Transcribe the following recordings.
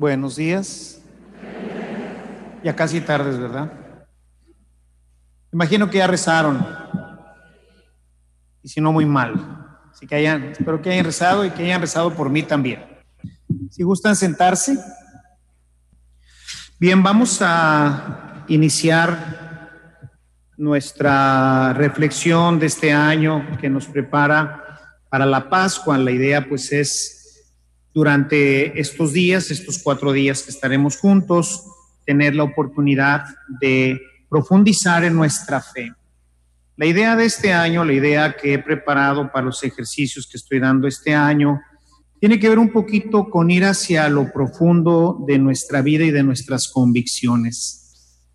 Buenos días. Ya casi tardes, ¿verdad? Imagino que ya rezaron. Y si no, muy mal. Así que hayan, espero que hayan rezado y que hayan rezado por mí también. Si gustan sentarse. Bien, vamos a iniciar nuestra reflexión de este año que nos prepara para la Pascua. La idea pues es durante estos días, estos cuatro días que estaremos juntos, tener la oportunidad de profundizar en nuestra fe. La idea de este año, la idea que he preparado para los ejercicios que estoy dando este año, tiene que ver un poquito con ir hacia lo profundo de nuestra vida y de nuestras convicciones.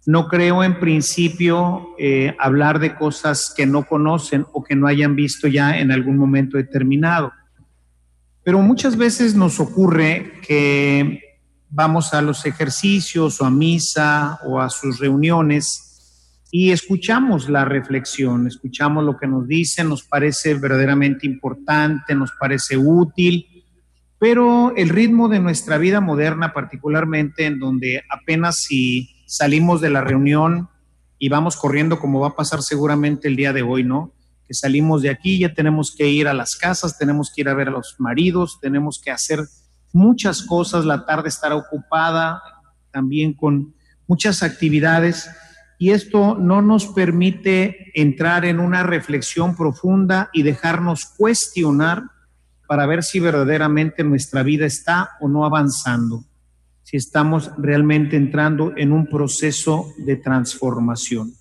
No creo en principio eh, hablar de cosas que no conocen o que no hayan visto ya en algún momento determinado. Pero muchas veces nos ocurre que vamos a los ejercicios o a misa o a sus reuniones y escuchamos la reflexión, escuchamos lo que nos dicen, nos parece verdaderamente importante, nos parece útil pero el ritmo de nuestra vida moderna, particularmente en donde apenas si salimos de la reunión y vamos corriendo como va a pasar seguramente el día de hoy, ¿no? Que salimos de aquí, ya tenemos que ir a las casas, tenemos que ir a ver a los maridos, tenemos que hacer muchas cosas, la tarde estará ocupada también con muchas actividades y esto no nos permite entrar en una reflexión profunda y dejarnos cuestionar para ver si verdaderamente nuestra vida está o no avanzando, si estamos realmente entrando en un proceso de transformación.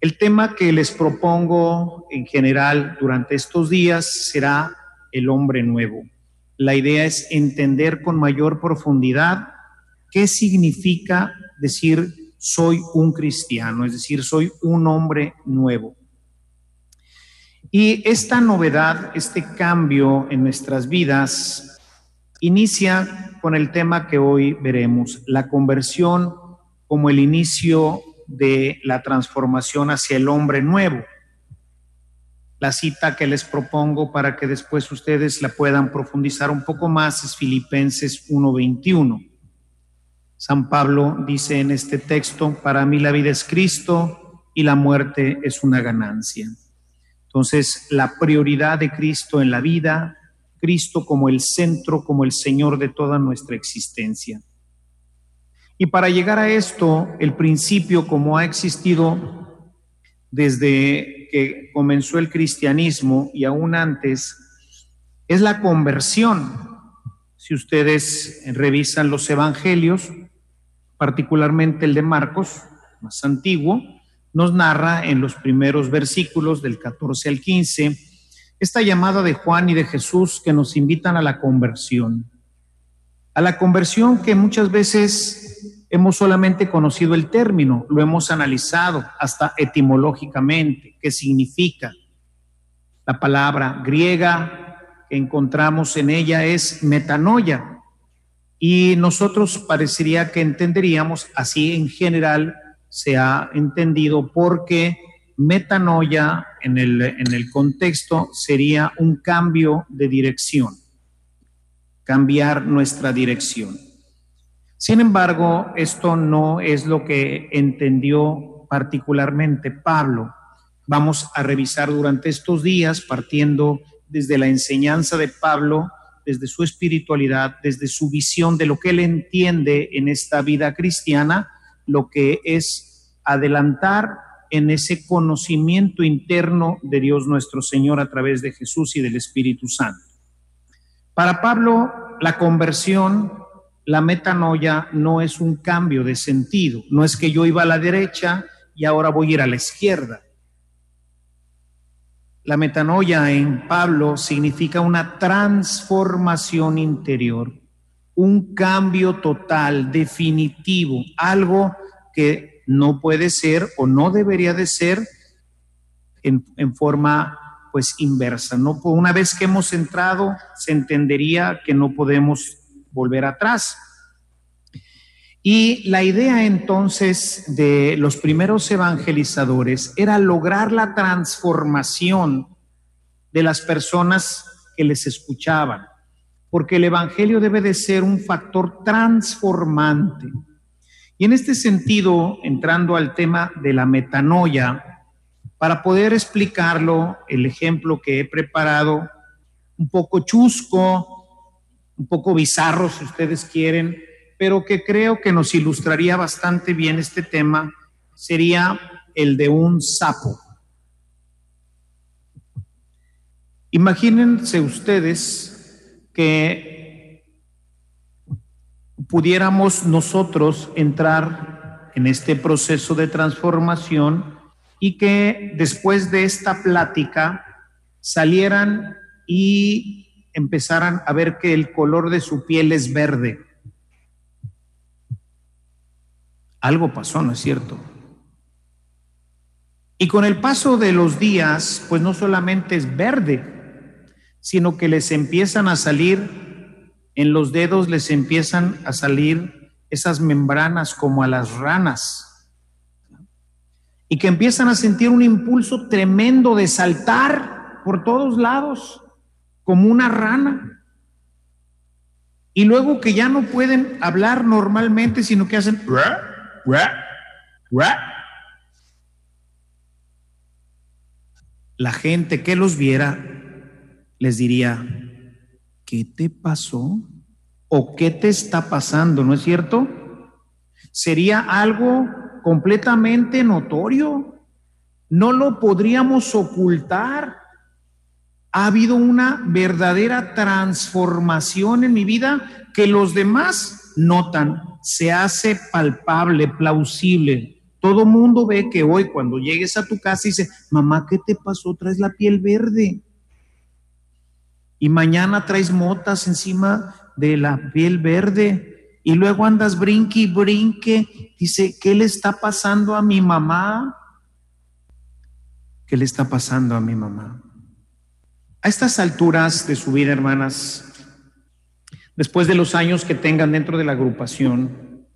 El tema que les propongo en general durante estos días será el hombre nuevo. La idea es entender con mayor profundidad qué significa decir soy un cristiano, es decir, soy un hombre nuevo. Y esta novedad, este cambio en nuestras vidas, inicia con el tema que hoy veremos, la conversión como el inicio de la transformación hacia el hombre nuevo. La cita que les propongo para que después ustedes la puedan profundizar un poco más es Filipenses 1:21. San Pablo dice en este texto, para mí la vida es Cristo y la muerte es una ganancia. Entonces, la prioridad de Cristo en la vida, Cristo como el centro, como el Señor de toda nuestra existencia. Y para llegar a esto, el principio como ha existido desde que comenzó el cristianismo y aún antes, es la conversión. Si ustedes revisan los evangelios, particularmente el de Marcos, más antiguo, nos narra en los primeros versículos del 14 al 15 esta llamada de Juan y de Jesús que nos invitan a la conversión. A la conversión que muchas veces hemos solamente conocido el término, lo hemos analizado hasta etimológicamente, qué significa. La palabra griega que encontramos en ella es metanoia y nosotros parecería que entenderíamos así en general se ha entendido porque metanoia en el, en el contexto sería un cambio de dirección, cambiar nuestra dirección. Sin embargo, esto no es lo que entendió particularmente Pablo. Vamos a revisar durante estos días, partiendo desde la enseñanza de Pablo, desde su espiritualidad, desde su visión de lo que él entiende en esta vida cristiana, lo que es adelantar en ese conocimiento interno de Dios nuestro Señor a través de Jesús y del Espíritu Santo. Para Pablo, la conversión, la metanoia, no es un cambio de sentido, no es que yo iba a la derecha y ahora voy a ir a la izquierda. La metanoia en Pablo significa una transformación interior un cambio total, definitivo, algo que no puede ser o no debería de ser en, forma pues inversa. No, una vez que hemos entrado, se entendería que no podemos volver atrás. Y la idea entonces de los primeros evangelizadores era lograr la transformación de las personas que les escuchaban porque el Evangelio debe de ser un factor transformante. Y en este sentido, entrando al tema de la metanoia, para poder explicarlo, el ejemplo que he preparado, un poco chusco, un poco bizarro si ustedes quieren, pero que creo que nos ilustraría bastante bien este tema, sería el de un sapo. Imagínense ustedes que pudiéramos nosotros entrar en este proceso de transformación y que después de esta plática salieran y empezaran a ver que el color de su piel es verde. Algo pasó, ¿no es cierto? Y con el paso de los días, pues no solamente es verde, sino que les empiezan a salir, en los dedos les empiezan a salir esas membranas como a las ranas, y que empiezan a sentir un impulso tremendo de saltar por todos lados, como una rana. Y luego que ya no pueden hablar normalmente, sino que hacen... La gente que los viera les diría, ¿qué te pasó? ¿O qué te está pasando? ¿No es cierto? Sería algo completamente notorio. No lo podríamos ocultar. Ha habido una verdadera transformación en mi vida que los demás notan, se hace palpable, plausible. Todo mundo ve que hoy cuando llegues a tu casa dice, mamá, ¿qué te pasó? Traes la piel verde y mañana traes motas encima de la piel verde y luego andas brinque y brinque. Dice, ¿qué le está pasando a mi mamá? ¿Qué le está pasando a mi mamá? A estas alturas de su vida, hermanas, después de los años que tengan dentro de la agrupación,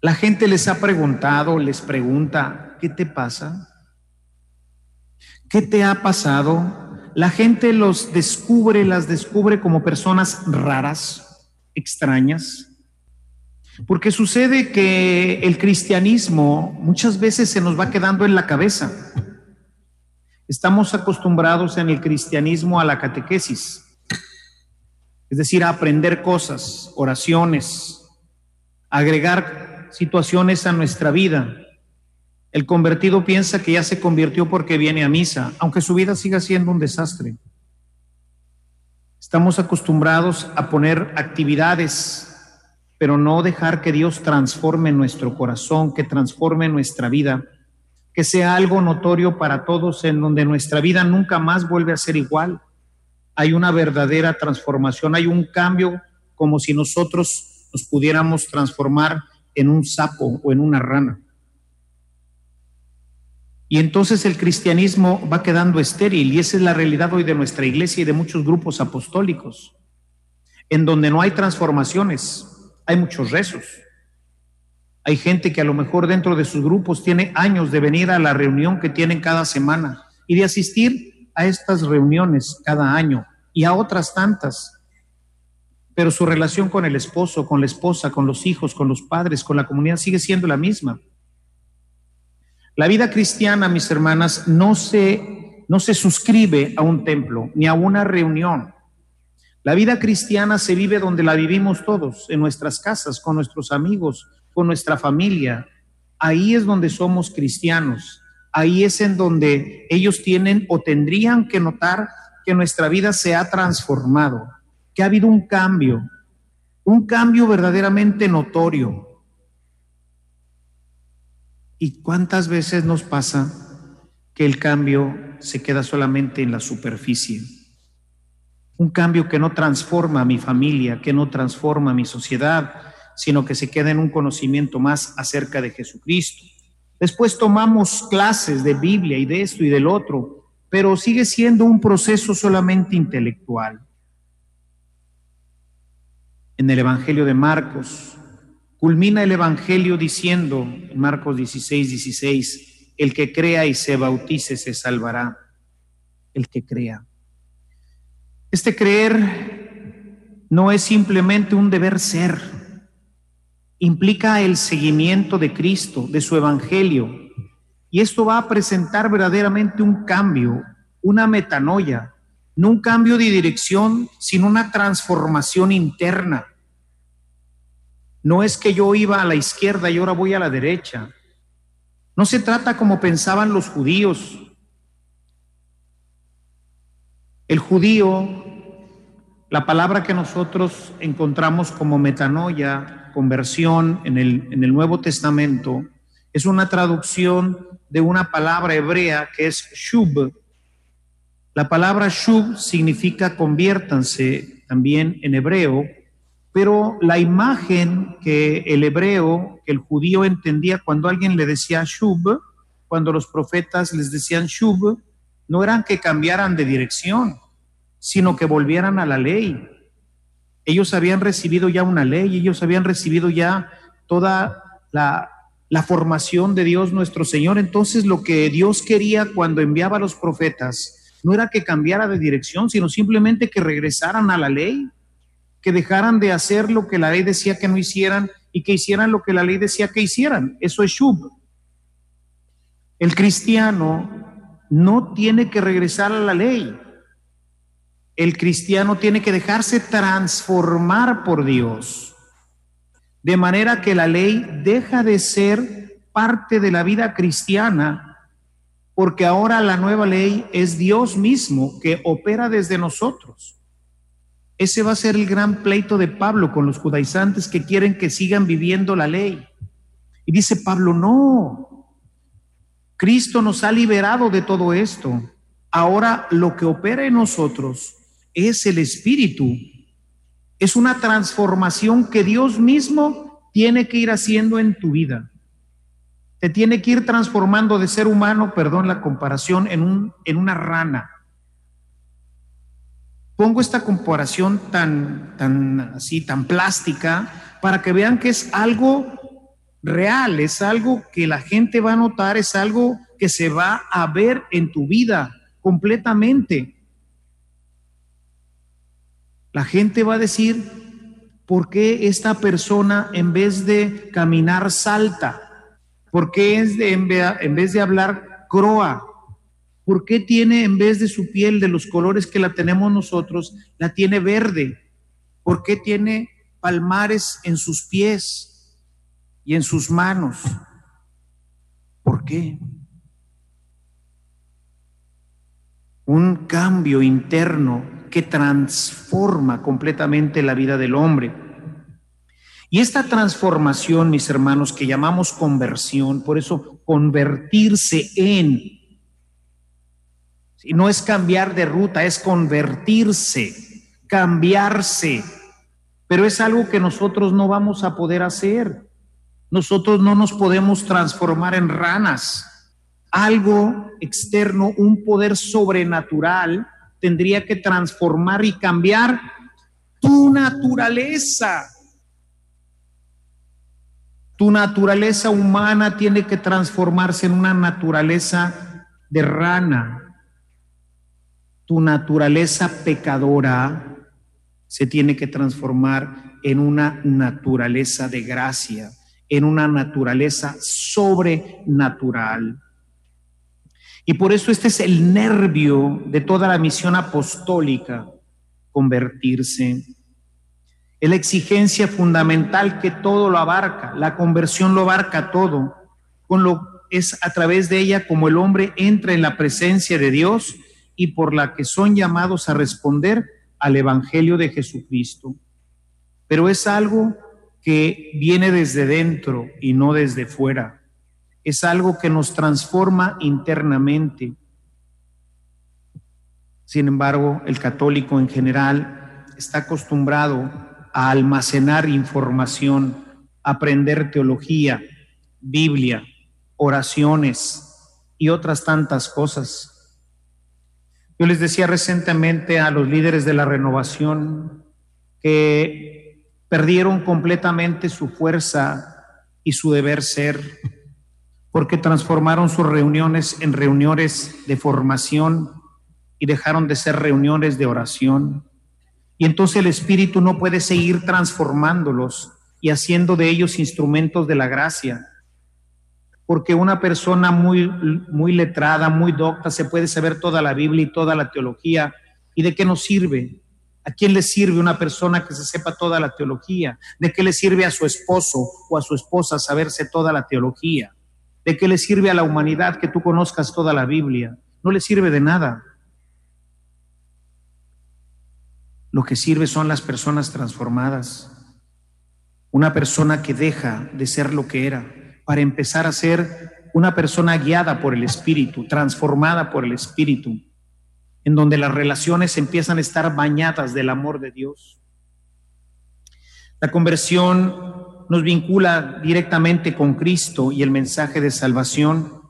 la gente les ha preguntado, les pregunta, ¿qué te pasa? ¿Qué te ha pasado? la gente los descubre, las descubre como personas raras, extrañas, porque sucede que el cristianismo muchas veces se nos va quedando en la cabeza. Estamos acostumbrados en el cristianismo a la catequesis, es decir, a aprender cosas, oraciones, agregar situaciones a nuestra vida, el convertido piensa que ya se convirtió porque viene a misa, aunque su vida siga siendo un desastre. Estamos acostumbrados a poner actividades, pero no dejar que Dios transforme nuestro corazón, que transforme nuestra vida, que sea algo notorio para todos en donde nuestra vida nunca más vuelve a ser igual. Hay una verdadera transformación, hay un cambio como si nosotros nos pudiéramos transformar en un sapo o en una rana. Y entonces el cristianismo va quedando estéril y esa es la realidad hoy de nuestra iglesia y de muchos grupos apostólicos, en donde no hay transformaciones, hay muchos rezos. Hay gente que a lo mejor dentro de sus grupos tiene años de venir a la reunión que tienen cada semana y de asistir a estas reuniones cada año y a otras tantas. Pero su relación con el esposo, con la esposa, con los hijos, con los padres, con la comunidad sigue siendo la misma. La vida cristiana, mis hermanas, no se, no se suscribe a un templo ni a una reunión. La vida cristiana se vive donde la vivimos todos, en nuestras casas, con nuestros amigos, con nuestra familia. Ahí es donde somos cristianos. Ahí es en donde ellos tienen o tendrían que notar que nuestra vida se ha transformado, que ha habido un cambio, un cambio verdaderamente notorio. ¿Y cuántas veces nos pasa que el cambio se queda solamente en la superficie? Un cambio que no transforma a mi familia, que no transforma a mi sociedad, sino que se queda en un conocimiento más acerca de Jesucristo. Después tomamos clases de Biblia y de esto y del otro, pero sigue siendo un proceso solamente intelectual. En el Evangelio de Marcos, Culmina el Evangelio diciendo, en Marcos 16, 16, el que crea y se bautice se salvará. El que crea. Este creer no es simplemente un deber ser, implica el seguimiento de Cristo, de su Evangelio, y esto va a presentar verdaderamente un cambio, una metanoia, no un cambio de dirección, sino una transformación interna. No es que yo iba a la izquierda y ahora voy a la derecha. No se trata como pensaban los judíos. El judío, la palabra que nosotros encontramos como metanoia, conversión en el, en el Nuevo Testamento, es una traducción de una palabra hebrea que es shub. La palabra shub significa conviértanse también en hebreo, pero la imagen que el hebreo, que el judío entendía cuando alguien le decía shub, cuando los profetas les decían shub, no eran que cambiaran de dirección, sino que volvieran a la ley. Ellos habían recibido ya una ley, ellos habían recibido ya toda la, formación de Dios nuestro Señor. Entonces lo que Dios quería cuando enviaba a los profetas no era que cambiara de dirección, sino simplemente que regresaran a la ley, que dejaran de hacer lo que la ley decía que no hicieran y que hicieran lo que la ley decía que hicieran. Eso es shub. El cristiano no tiene que regresar a la ley. El cristiano tiene que dejarse transformar por Dios de manera que la ley deja de ser parte de la vida cristiana, porque ahora la nueva ley es Dios mismo que opera desde nosotros. Ese va a ser el gran pleito de Pablo con los judaizantes que quieren que sigan viviendo la ley. Y dice Pablo, no, Cristo nos ha liberado de todo esto. Ahora lo que opera en nosotros es el Espíritu es una transformación que Dios mismo tiene que ir haciendo en tu vida. Te tiene que ir transformando de ser humano, perdón la comparación, en, un, en una rana. Pongo esta comparación tan, tan así, tan plástica, para que vean que es algo real, es algo que la gente va a notar, es algo que se va a ver en tu vida completamente. La gente va a decir, ¿por qué esta persona en vez de caminar salta? ¿Por qué es de, en vez de hablar croa? ¿Por qué tiene en vez de su piel de los colores que la tenemos nosotros, la tiene verde? ¿Por qué tiene palmares en sus pies y en sus manos? ¿Por qué? Un cambio interno que transforma completamente la vida del hombre. Y esta transformación, mis hermanos, que llamamos conversión, por eso convertirse en, no es cambiar de ruta, es convertirse, cambiarse, pero es algo que nosotros no vamos a poder hacer. Nosotros no nos podemos transformar en ranas. Algo externo, un poder sobrenatural, tendría que transformar y cambiar tu naturaleza. Tu naturaleza humana tiene que transformarse en una naturaleza de rana. Tu naturaleza pecadora se tiene que transformar en una naturaleza de gracia, en una naturaleza sobrenatural. Y por eso este es el nervio de toda la misión apostólica, convertirse. Es la exigencia fundamental que todo lo abarca, la conversión lo abarca todo, con lo es a través de ella como el hombre entra en la presencia de Dios y por la que son llamados a responder al Evangelio de Jesucristo. Pero es algo que viene desde dentro y no desde fuera es algo que nos transforma internamente. Sin embargo, el católico en general está acostumbrado a almacenar información, aprender teología, Biblia, oraciones y otras tantas cosas. Yo les decía recientemente a los líderes de la renovación que perdieron completamente su fuerza y su deber ser porque transformaron sus reuniones en reuniones de formación y dejaron de ser reuniones de oración. Y entonces el Espíritu no puede seguir transformándolos y haciendo de ellos instrumentos de la gracia. Porque una persona muy, muy letrada, muy docta, se puede saber toda la Biblia y toda la teología. ¿Y de qué nos sirve? ¿A quién le sirve una persona que se sepa toda la teología? ¿De qué le sirve a su esposo o a su esposa saberse toda la teología? ¿De qué le sirve a la humanidad que tú conozcas toda la Biblia? No le sirve de nada. Lo que sirve son las personas transformadas. Una persona que deja de ser lo que era para empezar a ser una persona guiada por el Espíritu, transformada por el Espíritu, en donde las relaciones empiezan a estar bañadas del amor de Dios. La conversión nos vincula directamente con Cristo y el mensaje de salvación.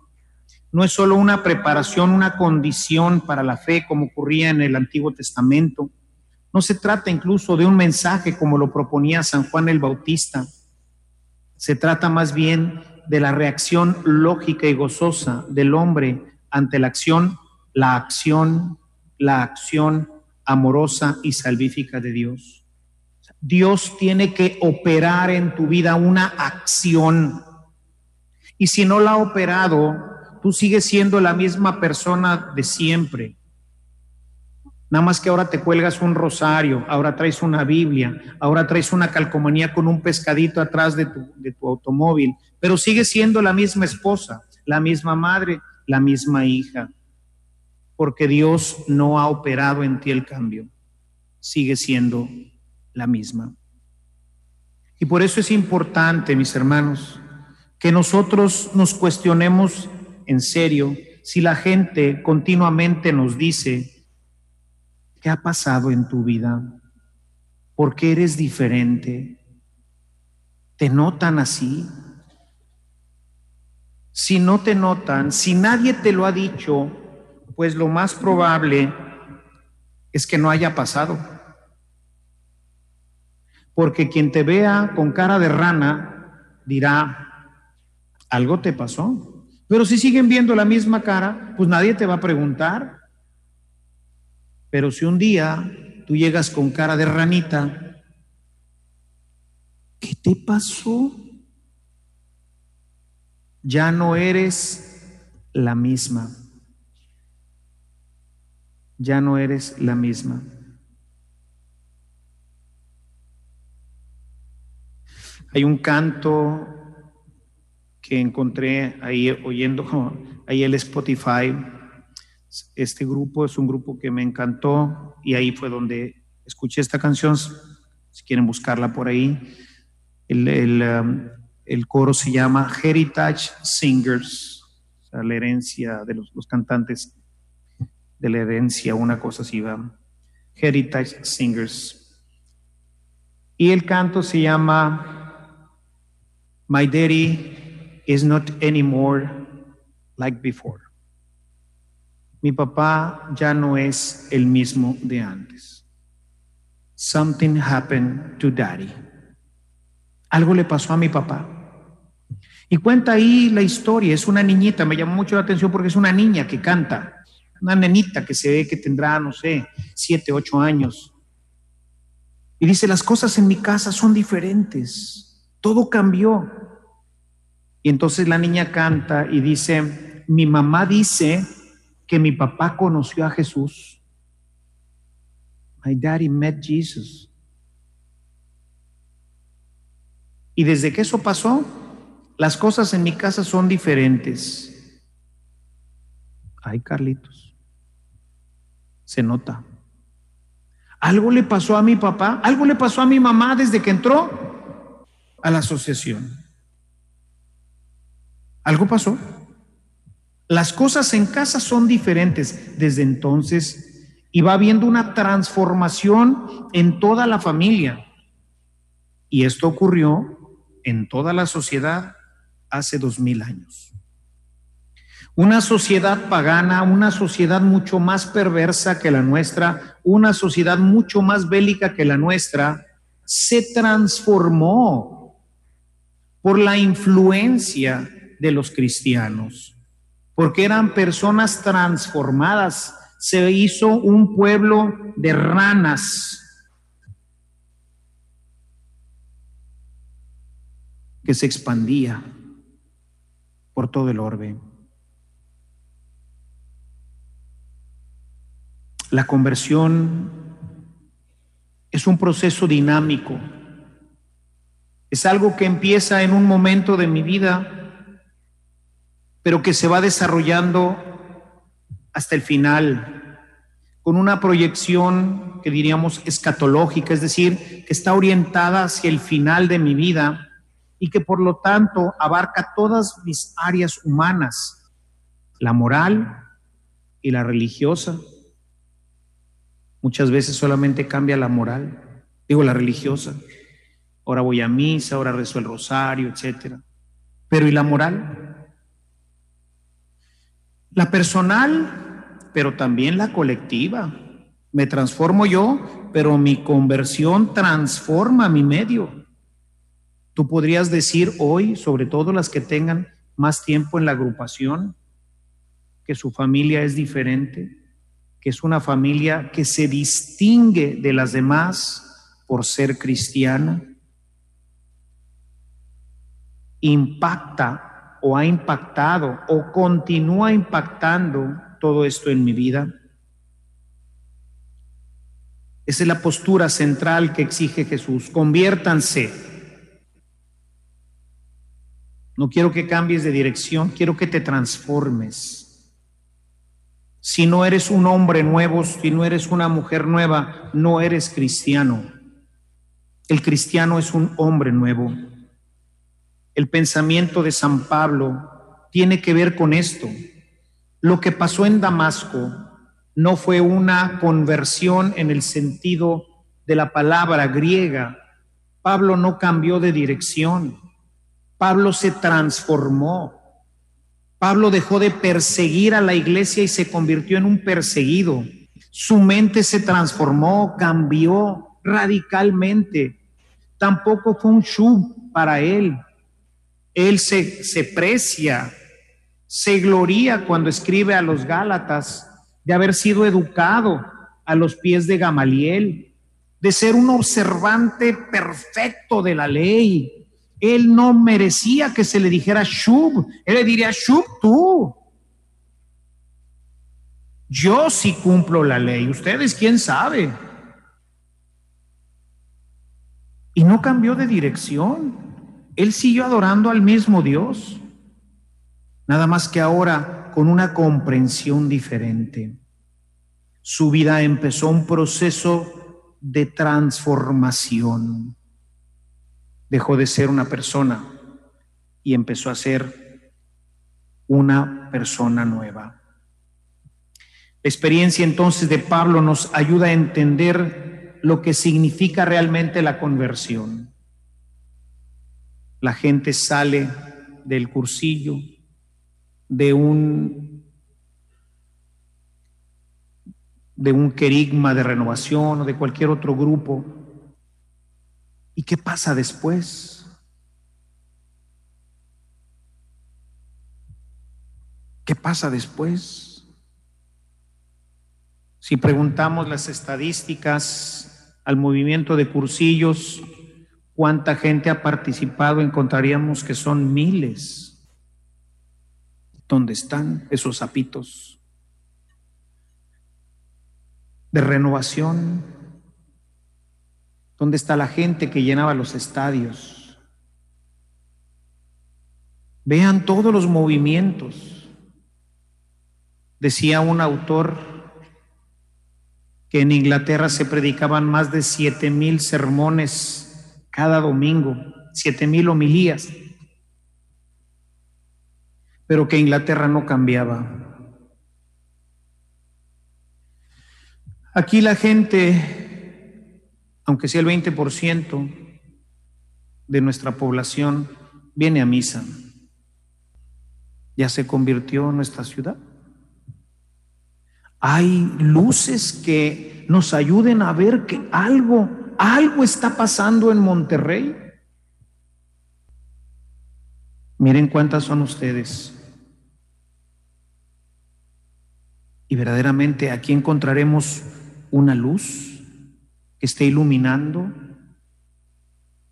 No es solo una preparación, una condición para la fe como ocurría en el Antiguo Testamento no se trata incluso de un mensaje como lo proponía San Juan el Bautista. Se trata más bien de la reacción lógica y gozosa del hombre ante la acción, la acción, la acción amorosa y salvífica de Dios. Dios tiene que operar en tu vida una acción. Y si no la ha operado, tú sigues siendo la misma persona de siempre. Nada más que ahora te cuelgas un rosario, ahora traes una Biblia, ahora traes una calcomanía con un pescadito atrás de tu, automóvil, pero sigue siendo la misma esposa, la misma madre, la misma hija, porque Dios no ha operado en ti el cambio, sigue siendo la misma. Y por eso es importante, mis hermanos, que nosotros nos cuestionemos en serio si la gente continuamente nos dice, ¿Qué ha pasado en tu vida? ¿Por qué eres diferente? ¿Te notan así? Si no te notan, si nadie te lo ha dicho, pues lo más probable es que no haya pasado. Porque quien te vea con cara de rana dirá, algo te pasó. Pero si siguen viendo la misma cara, pues nadie te va a preguntar. Pero si un día tú llegas con cara de ranita, ¿qué te pasó? Ya no eres la misma. Ya no eres la misma. Hay un canto que encontré ahí oyendo ahí el Spotify este grupo es un grupo que me encantó y ahí fue donde escuché esta canción. Si quieren buscarla por ahí, el, um, coro se llama Heritage Singers, la herencia de los, cantantes de la herencia, una cosa así va. Heritage Singers. Y el canto se llama My Daddy is not anymore like before mi papá ya no es el mismo de antes. Something happened to daddy. Algo le pasó a mi papá. Y cuenta ahí la historia, es una niñita, me llamó mucho la atención porque es una niña que canta, una nenita que se ve que tendrá, no sé, siete, ocho años. Y dice, las cosas en mi casa son diferentes, todo cambió. Y entonces la niña canta y dice, mi mamá dice que mi papá conoció a Jesús. My daddy met Jesus. Y desde que eso pasó, las cosas en mi casa son diferentes. Ay, Carlitos. Se nota. Algo le pasó a mi papá, algo le pasó a mi mamá desde que entró a la asociación. Algo pasó. Las cosas en casa son diferentes desde entonces y va habiendo una transformación en toda la familia. Y esto ocurrió en toda la sociedad hace dos mil años. Una sociedad pagana, una sociedad mucho más perversa que la nuestra, una sociedad mucho más bélica que la nuestra, se transformó por la influencia de los cristianos, porque eran personas transformadas. Se hizo un pueblo de ranas que se expandía por todo el orbe. La conversión es un proceso dinámico. Es algo que empieza en un momento de mi vida pero que se va desarrollando hasta el final, con una proyección que diríamos escatológica, es decir, que está orientada hacia el final de mi vida y que por lo tanto abarca todas mis áreas humanas, la moral y la religiosa, Muchas veces solamente cambia la moral, digo la religiosa. Ahora voy a misa, ahora rezo el rosario, etc. Pero ¿y la moral? La personal, pero también la colectiva. Me transformo yo, pero mi conversión transforma mi medio. Tú podrías decir hoy, sobre todo las que tengan más tiempo en la agrupación, que su familia es diferente, que es una familia que se distingue de las demás por ser cristiana, impacta o ha impactado o continúa impactando todo esto en mi vida. Esa es la postura central que exige Jesús. Conviértanse. No quiero que cambies de dirección, quiero que te transformes. Si no eres un hombre nuevo, si no eres una mujer nueva, no eres cristiano. El cristiano es un hombre nuevo. El pensamiento de San Pablo tiene que ver con esto. Lo que pasó en Damasco no fue una conversión en el sentido de la palabra griega. Pablo no cambió de dirección. Pablo se transformó. Pablo dejó de perseguir a la iglesia y se convirtió en un perseguido. Su mente se transformó, cambió radicalmente. Tampoco fue un shub para él. Él se, se precia, se gloria cuando escribe a los Gálatas de haber sido educado a los pies de Gamaliel, de ser un observante perfecto de la ley, él no merecía que se le dijera Shub. Él le diría, Shub tú. Yo sí cumplo la ley. Ustedes, ¿quién sabe? Y no cambió de dirección. Él siguió adorando al mismo Dios. Nada más que ahora con una comprensión diferente. Su vida empezó un proceso de transformación dejó de ser una persona y empezó a ser una persona nueva. La experiencia entonces de Pablo nos ayuda a entender lo que significa realmente la conversión. La gente sale del cursillo, de un de un querigma de renovación o de cualquier otro grupo ¿Y qué pasa después? ¿Qué pasa después? Si preguntamos las estadísticas al movimiento de cursillos, cuánta gente ha participado, encontraríamos que son miles. ¿Dónde están esos zapitos de renovación? ¿Dónde está la gente que llenaba los estadios? Vean todos los movimientos. Decía un autor que en Inglaterra se predicaban más de siete mil sermones cada domingo, siete mil homilías, pero que Inglaterra no cambiaba. Aquí la gente aunque sea el 20% de nuestra población viene a misa, ya se convirtió en nuestra ciudad. Hay luces que nos ayuden a ver que algo, algo está pasando en Monterrey. Miren cuántas son ustedes. Y verdaderamente aquí encontraremos una luz que esté iluminando,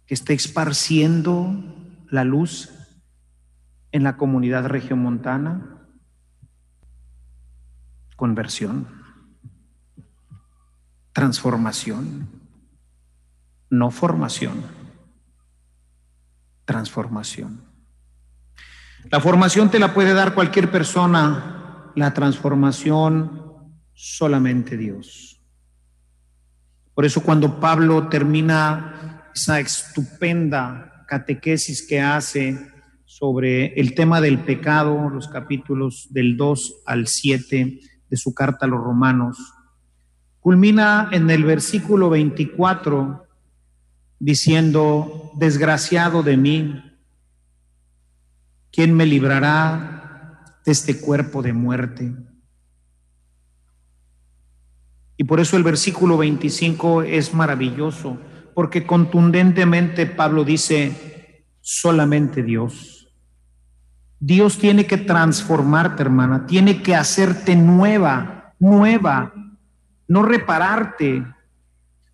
que esté esparciendo la luz en la comunidad regiomontana? Conversión, transformación, no formación, transformación. La formación te la puede dar cualquier persona, la transformación solamente Dios. Por eso cuando Pablo termina esa estupenda catequesis que hace sobre el tema del pecado, los capítulos del 2 al 7 de su carta a los romanos, culmina en el versículo 24 diciendo, desgraciado de mí, ¿quién me librará de este cuerpo de muerte? Y por eso el versículo 25 es maravilloso, porque contundentemente Pablo dice, solamente Dios. Dios tiene que transformarte, hermana, tiene que hacerte nueva, nueva, no repararte.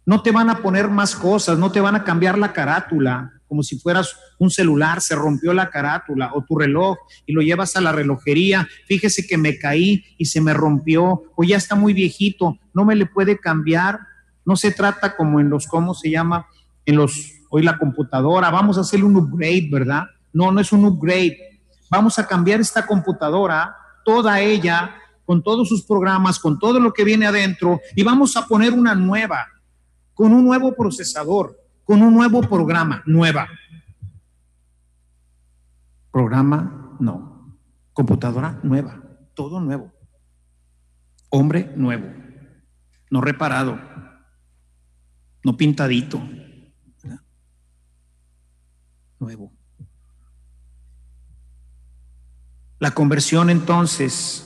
No te van a poner más cosas, no te van a cambiar la carátula, como si fueras un celular, se rompió la carátula o tu reloj y lo llevas a la relojería, fíjese que me caí y se me rompió o ya está muy viejito, no me le puede cambiar. No se trata como en los, ¿cómo se llama? En los, hoy la computadora, vamos a hacerle un upgrade, ¿verdad? No, no es un upgrade. Vamos a cambiar esta computadora, toda ella, con todos sus programas, con todo lo que viene adentro, y vamos a poner una nueva, con un nuevo procesador con un nuevo programa, nueva. Programa, no. Computadora nueva, todo nuevo. Hombre nuevo, no reparado, no pintadito. Nuevo. La conversión entonces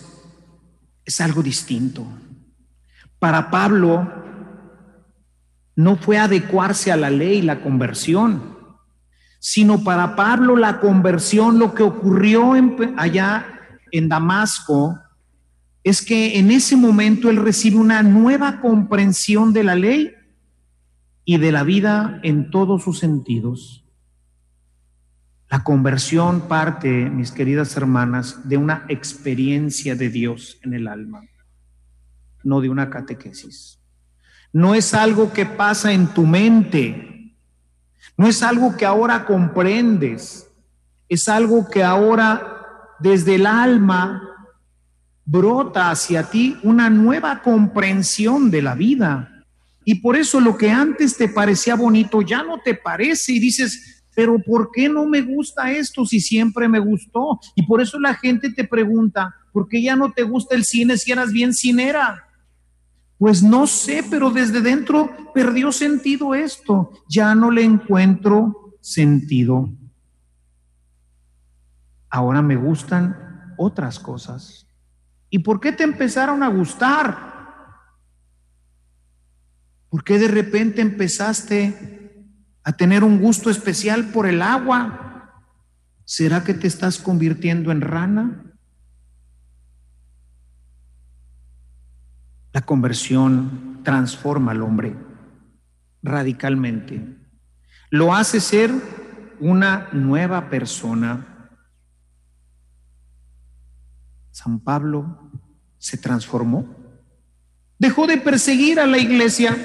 es algo distinto. Para Pablo, no fue adecuarse a la ley la conversión, sino para Pablo la conversión, lo que ocurrió allá en Damasco, es que en ese momento él recibe una nueva comprensión de la ley y de la vida en todos sus sentidos. La conversión parte, mis queridas hermanas, de una experiencia de Dios en el alma, no de una catequesis. No es algo que pasa en tu mente. No es algo que ahora comprendes. Es algo que ahora desde el alma brota hacia ti una nueva comprensión de la vida. Y por eso lo que antes te parecía bonito ya no te parece y dices, pero ¿por qué no me gusta esto si siempre me gustó? Y por eso la gente te pregunta, ¿por qué ya no te gusta el cine si eras bien cinera? Pues no sé, pero desde dentro perdió sentido esto. Ya no le encuentro sentido. Ahora me gustan otras cosas. ¿Y por qué te empezaron a gustar? ¿Por qué de repente empezaste a tener un gusto especial por el agua? ¿Será que te estás convirtiendo en rana? La conversión transforma al hombre radicalmente. Lo hace ser una nueva persona. San Pablo se transformó. Dejó de perseguir a la iglesia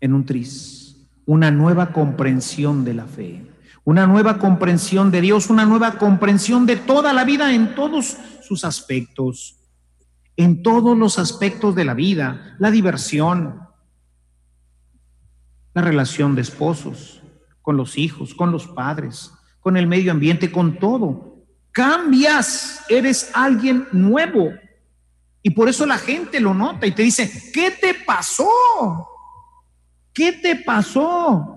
en un tris, una nueva comprensión de la fe una nueva comprensión de Dios, una nueva comprensión de toda la vida en todos sus aspectos, en todos los aspectos de la vida, la diversión, la relación de esposos, con los hijos, con los padres, con el medio ambiente, con todo. Cambias, eres alguien nuevo. Y por eso la gente lo nota y te dice, ¿qué te pasó? ¿Qué te pasó?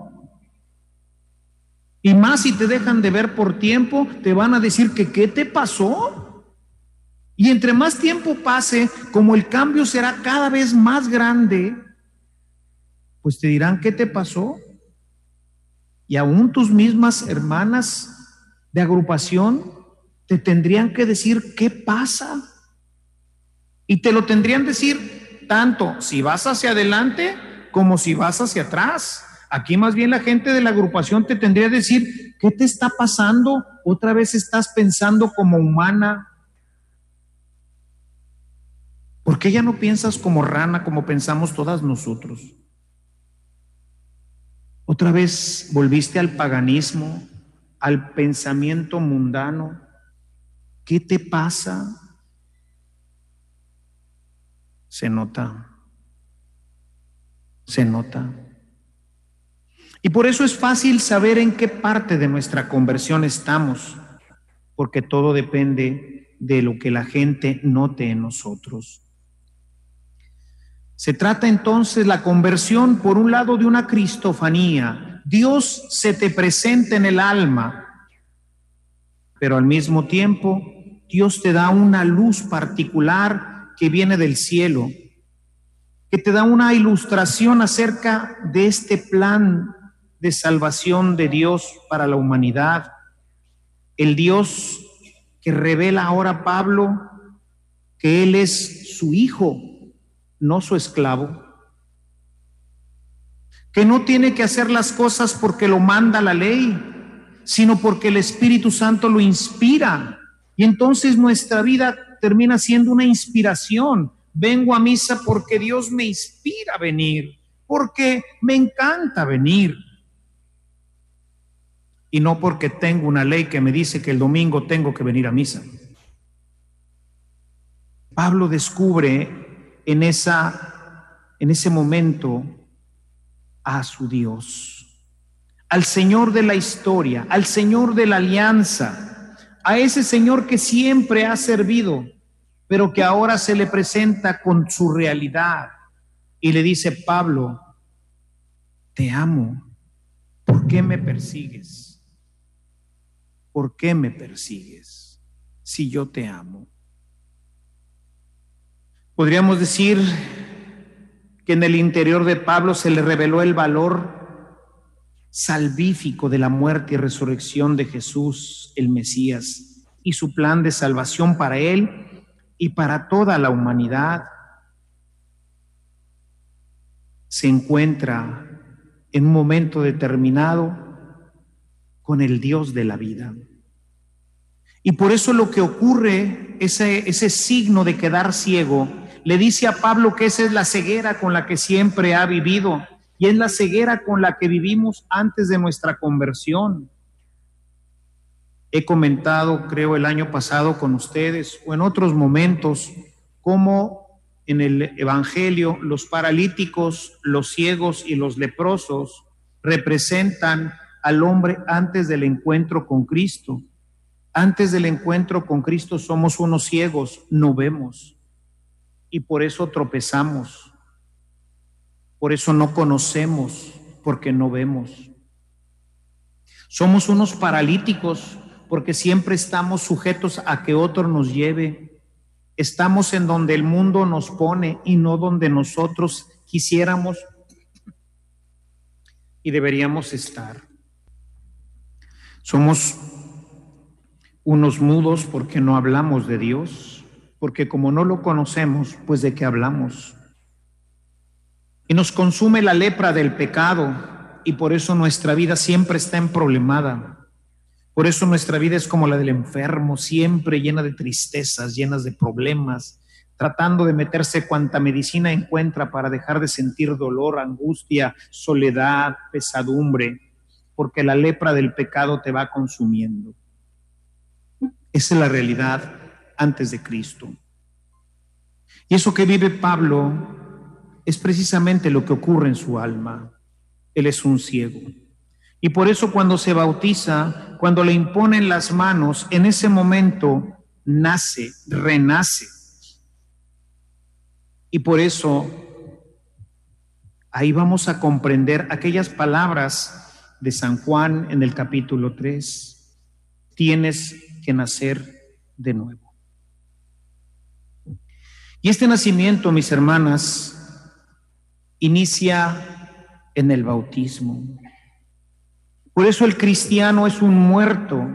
Y más si te dejan de ver por tiempo, te van a decir que qué te pasó. Y entre más tiempo pase, como el cambio será cada vez más grande, pues te dirán qué te pasó. Y aún tus mismas hermanas de agrupación te tendrían que decir qué pasa. Y te lo tendrían decir tanto si vas hacia adelante como si vas hacia atrás. Aquí más bien la gente de la agrupación te tendría que decir, ¿qué te está pasando? Otra vez estás pensando como humana. ¿Por qué ya no piensas como rana, como pensamos todas nosotros? Otra vez volviste al paganismo, al pensamiento mundano. ¿Qué te pasa? Se nota. Se nota. Y por eso es fácil saber en qué parte de nuestra conversión estamos, porque todo depende de lo que la gente note en nosotros. Se trata entonces la conversión, por un lado, de una cristofanía. Dios se te presenta en el alma, pero al mismo tiempo Dios te da una luz particular que viene del cielo, que te da una ilustración acerca de este plan de salvación de Dios para la humanidad. El Dios que revela ahora Pablo que Él es su Hijo, no su esclavo, que no tiene que hacer las cosas porque lo manda la ley, sino porque el Espíritu Santo lo inspira. Y entonces nuestra vida termina siendo una inspiración. Vengo a misa porque Dios me inspira a venir, porque me encanta venir. Y no porque tengo una ley que me dice que el domingo tengo que venir a misa. Pablo descubre en, esa, en ese momento a su Dios, al Señor de la historia, al Señor de la alianza, a ese Señor que siempre ha servido, pero que ahora se le presenta con su realidad y le dice, Pablo, te amo, ¿por qué me persigues? ¿Por qué me persigues si yo te amo? Podríamos decir que en el interior de Pablo se le reveló el valor salvífico de la muerte y resurrección de Jesús, el Mesías, y su plan de salvación para él y para toda la humanidad. Se encuentra en un momento determinado con el Dios de la vida. Y por eso lo que ocurre, ese, ese signo de quedar ciego, le dice a Pablo que esa es la ceguera con la que siempre ha vivido y es la ceguera con la que vivimos antes de nuestra conversión. He comentado, creo, el año pasado con ustedes o en otros momentos, cómo en el Evangelio los paralíticos, los ciegos y los leprosos representan al hombre antes del encuentro con Cristo. Antes del encuentro con Cristo somos unos ciegos, no vemos y por eso tropezamos. Por eso no conocemos, porque no vemos. Somos unos paralíticos porque siempre estamos sujetos a que otro nos lleve. Estamos en donde el mundo nos pone y no donde nosotros quisiéramos y deberíamos estar. Somos unos mudos porque no hablamos de Dios porque como no lo conocemos, pues de qué hablamos. Y nos consume la lepra del pecado y por eso nuestra vida siempre está en problemada. Por eso nuestra vida es como la del enfermo, siempre llena de tristezas, llenas de problemas, tratando de meterse cuanta medicina encuentra para dejar de sentir dolor, angustia, soledad, pesadumbre, porque la lepra del pecado te va consumiendo. Esa es la realidad antes de Cristo. Y eso que vive Pablo es precisamente lo que ocurre en su alma. Él es un ciego. Y por eso cuando se bautiza, cuando le imponen las manos, en ese momento nace, renace. Y por eso ahí vamos a comprender aquellas palabras de San Juan en el capítulo 3. Tienes que nacer de nuevo. Y este nacimiento, mis hermanas, inicia en el bautismo. Por eso el cristiano es un muerto.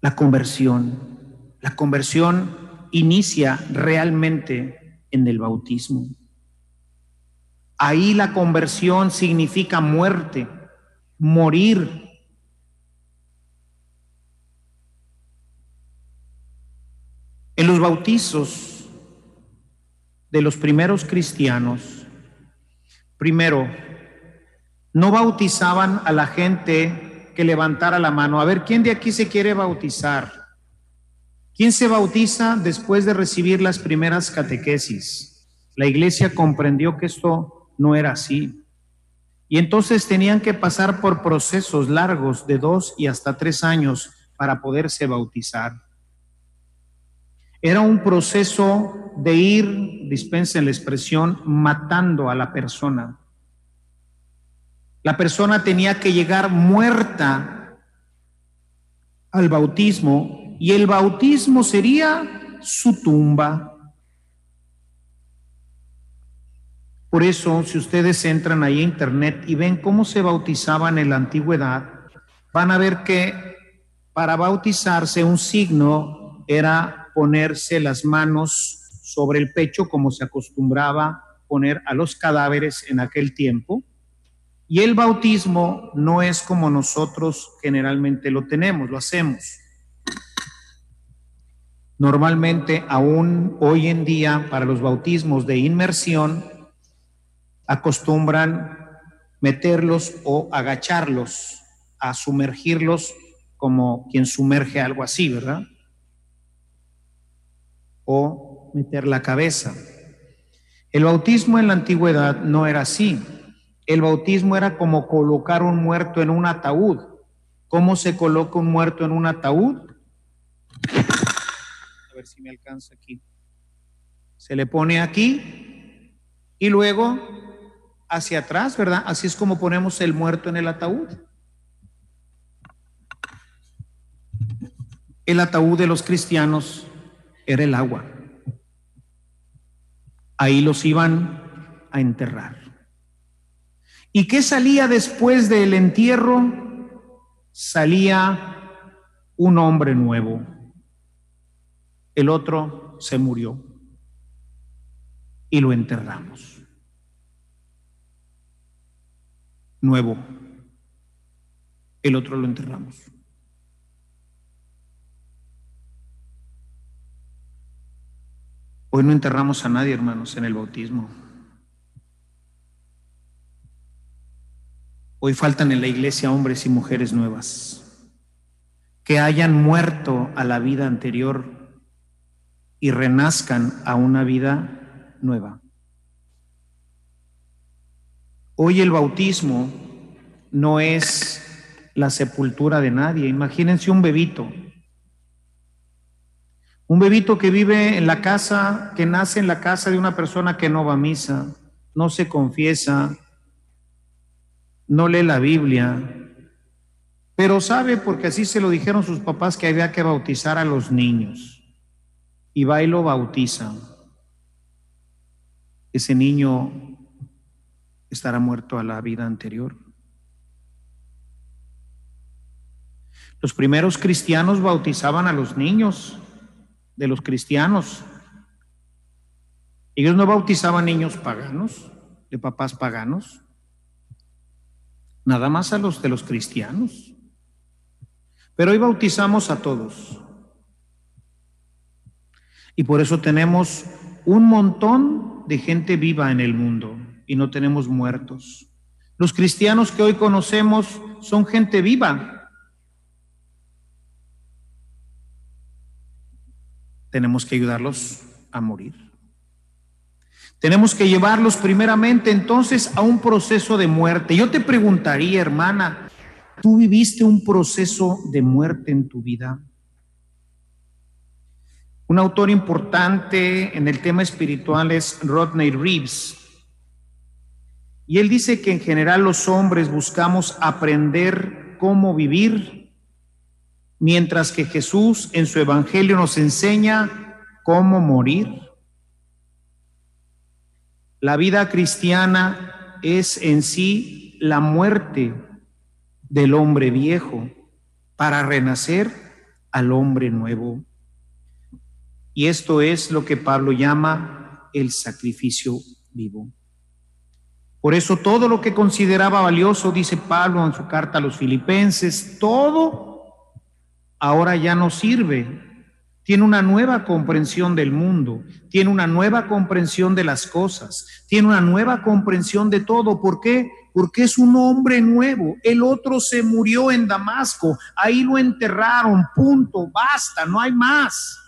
La conversión, la conversión inicia realmente en el bautismo. Ahí la conversión significa muerte, morir. En los bautizos de los primeros cristianos, primero, no bautizaban a la gente que levantara la mano. A ver, ¿quién de aquí se quiere bautizar? ¿Quién se bautiza después de recibir las primeras catequesis? La iglesia comprendió que esto no era así. Y entonces tenían que pasar por procesos largos de dos y hasta tres años para poderse bautizar. Era un proceso de ir, dispensen la expresión, matando a la persona. La persona tenía que llegar muerta al bautismo y el bautismo sería su tumba. Por eso, si ustedes entran ahí a internet y ven cómo se bautizaban en la antigüedad, van a ver que para bautizarse un signo era ponerse las manos sobre el pecho como se acostumbraba poner a los cadáveres en aquel tiempo. Y el bautismo no es como nosotros generalmente lo tenemos, lo hacemos. Normalmente, aún hoy en día, para los bautismos de inmersión, acostumbran meterlos o agacharlos, a sumergirlos como quien sumerge algo así, ¿verdad? O meter la cabeza. El bautismo en la antigüedad no era así. El bautismo era como colocar un muerto en un ataúd. ¿Cómo se coloca un muerto en un ataúd? A ver si me alcanza aquí. Se le pone aquí y luego hacia atrás, ¿verdad? Así es como ponemos el muerto en el ataúd. El ataúd de los cristianos era el agua. Ahí los iban a enterrar. ¿Y qué salía después del entierro? Salía un hombre nuevo. El otro se murió y lo enterramos. nuevo. El otro lo enterramos. Hoy no enterramos a nadie, hermanos, en el bautismo. Hoy faltan en la iglesia hombres y mujeres nuevas que hayan muerto a la vida anterior y renazcan a una vida nueva. Hoy el bautismo no es la sepultura de nadie. Imagínense un bebito. Un bebito que vive en la casa, que nace en la casa de una persona que no va a misa, no se confiesa, no lee la Biblia, pero sabe, porque así se lo dijeron sus papás, que había que bautizar a los niños. Y va y lo bautiza. Ese niño estará muerto a la vida anterior. Los primeros cristianos bautizaban a los niños de los cristianos. Ellos no bautizaban niños paganos, de papás paganos, nada más a los de los cristianos. Pero hoy bautizamos a todos. Y por eso tenemos un montón de gente viva en el mundo y no tenemos muertos. Los cristianos que hoy conocemos son gente viva. Tenemos que ayudarlos a morir. Tenemos que llevarlos primeramente entonces a un proceso de muerte. Yo te preguntaría, hermana, ¿tú viviste un proceso de muerte en tu vida? Un autor importante en el tema espiritual es Rodney Reeves. Y él dice que en general los hombres buscamos aprender cómo vivir, mientras que Jesús en su Evangelio nos enseña cómo morir. La vida cristiana es en sí la muerte del hombre viejo para renacer al hombre nuevo. Y esto es lo que Pablo llama el sacrificio vivo. Por eso todo lo que consideraba valioso, dice Pablo en su carta a los filipenses, todo ahora ya no sirve. Tiene una nueva comprensión del mundo, tiene una nueva comprensión de las cosas, tiene una nueva comprensión de todo. ¿Por qué? Porque es un hombre nuevo. El otro se murió en Damasco, ahí lo enterraron, punto, basta, no hay más.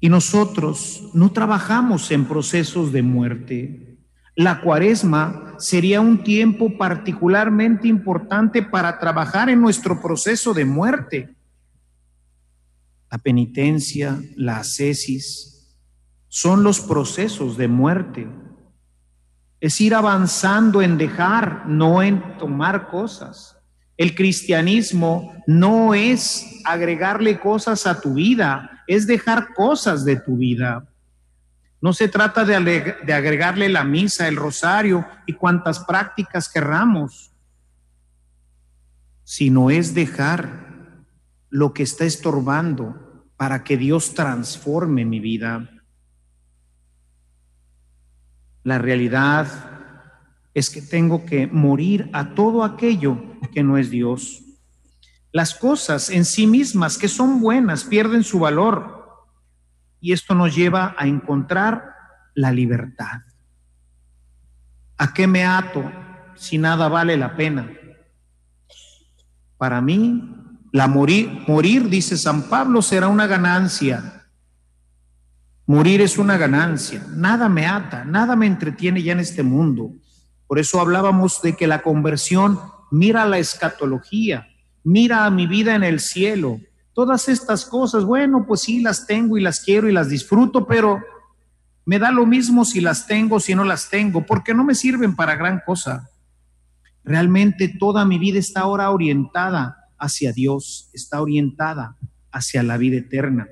Y nosotros no trabajamos en procesos de muerte. La cuaresma sería un tiempo particularmente importante para trabajar en nuestro proceso de muerte. La penitencia, la ascesis, son los procesos de muerte. Es ir avanzando en dejar, no en tomar cosas. El cristianismo no es agregarle cosas a tu vida, es dejar cosas de tu vida. No se trata de, agregarle la misa, el rosario y cuantas prácticas querramos, sino es dejar lo que está estorbando para que Dios transforme mi vida. La realidad es que tengo que morir a todo aquello que no es Dios. Las cosas en sí mismas que son buenas pierden su valor y esto nos lleva a encontrar la libertad. ¿A qué me ato si nada vale la pena? Para mí, la morir, morir, dice San Pablo, será una ganancia. Morir es una ganancia. Nada me ata, nada me entretiene ya en este mundo. Por eso hablábamos de que la conversión mira la escatología, mira a mi vida en el cielo. Todas estas cosas, bueno, pues sí las tengo y las quiero y las disfruto, pero me da lo mismo si las tengo, si no las tengo, porque no me sirven para gran cosa. Realmente toda mi vida está ahora orientada hacia Dios, está orientada hacia la vida eterna.